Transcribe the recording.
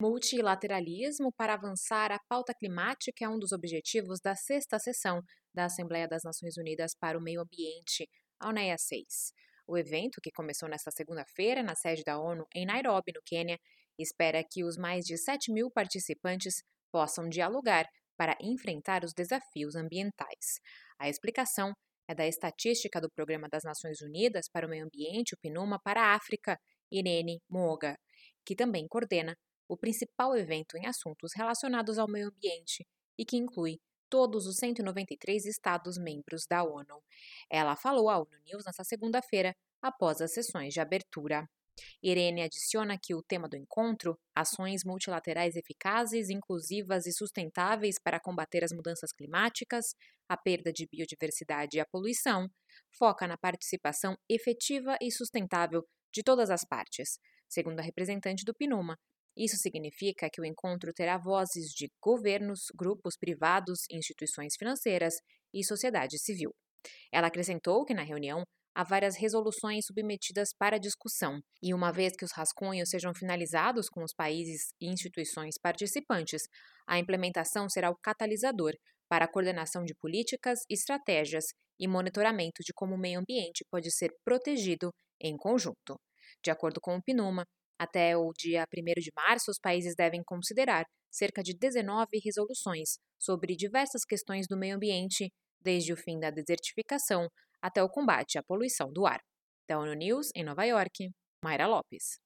Multilateralismo para avançar a pauta climática é um dos objetivos da sexta sessão da Assembleia das Nações Unidas para o Meio Ambiente, a UNEA 6. O evento, que começou nesta segunda-feira na sede da ONU em Nairobi, no Quênia, espera que os mais de 7 mil participantes possam dialogar para enfrentar os desafios ambientais. A explicação é da estatística do Programa das Nações Unidas para o Meio Ambiente, o PNUMA, para a África, Irene Moga, que também coordena o principal evento em assuntos relacionados ao meio ambiente e que inclui todos os 193 Estados-membros da ONU. Ela falou à ONU News nesta segunda-feira, após as sessões de abertura. Irene adiciona que o tema do encontro, ações multilaterais eficazes, inclusivas e sustentáveis para combater as mudanças climáticas, a perda de biodiversidade e a poluição, foca na participação efetiva e sustentável de todas as partes. Segundo a representante do PNUMA, isso significa que o encontro terá vozes de governos, grupos privados, instituições financeiras e sociedade civil. Ela acrescentou que na reunião há várias resoluções submetidas para discussão, e uma vez que os rascunhos sejam finalizados com os países e instituições participantes, a implementação será o catalisador para a coordenação de políticas, estratégias e monitoramento de como o meio ambiente pode ser protegido em conjunto. De acordo com o PNUMA, até o dia 1 de março, os países devem considerar cerca de 19 resoluções sobre diversas questões do meio ambiente, desde o fim da desertificação até o combate à poluição do ar. Da ONU News, em Nova York, Mayra Lopes.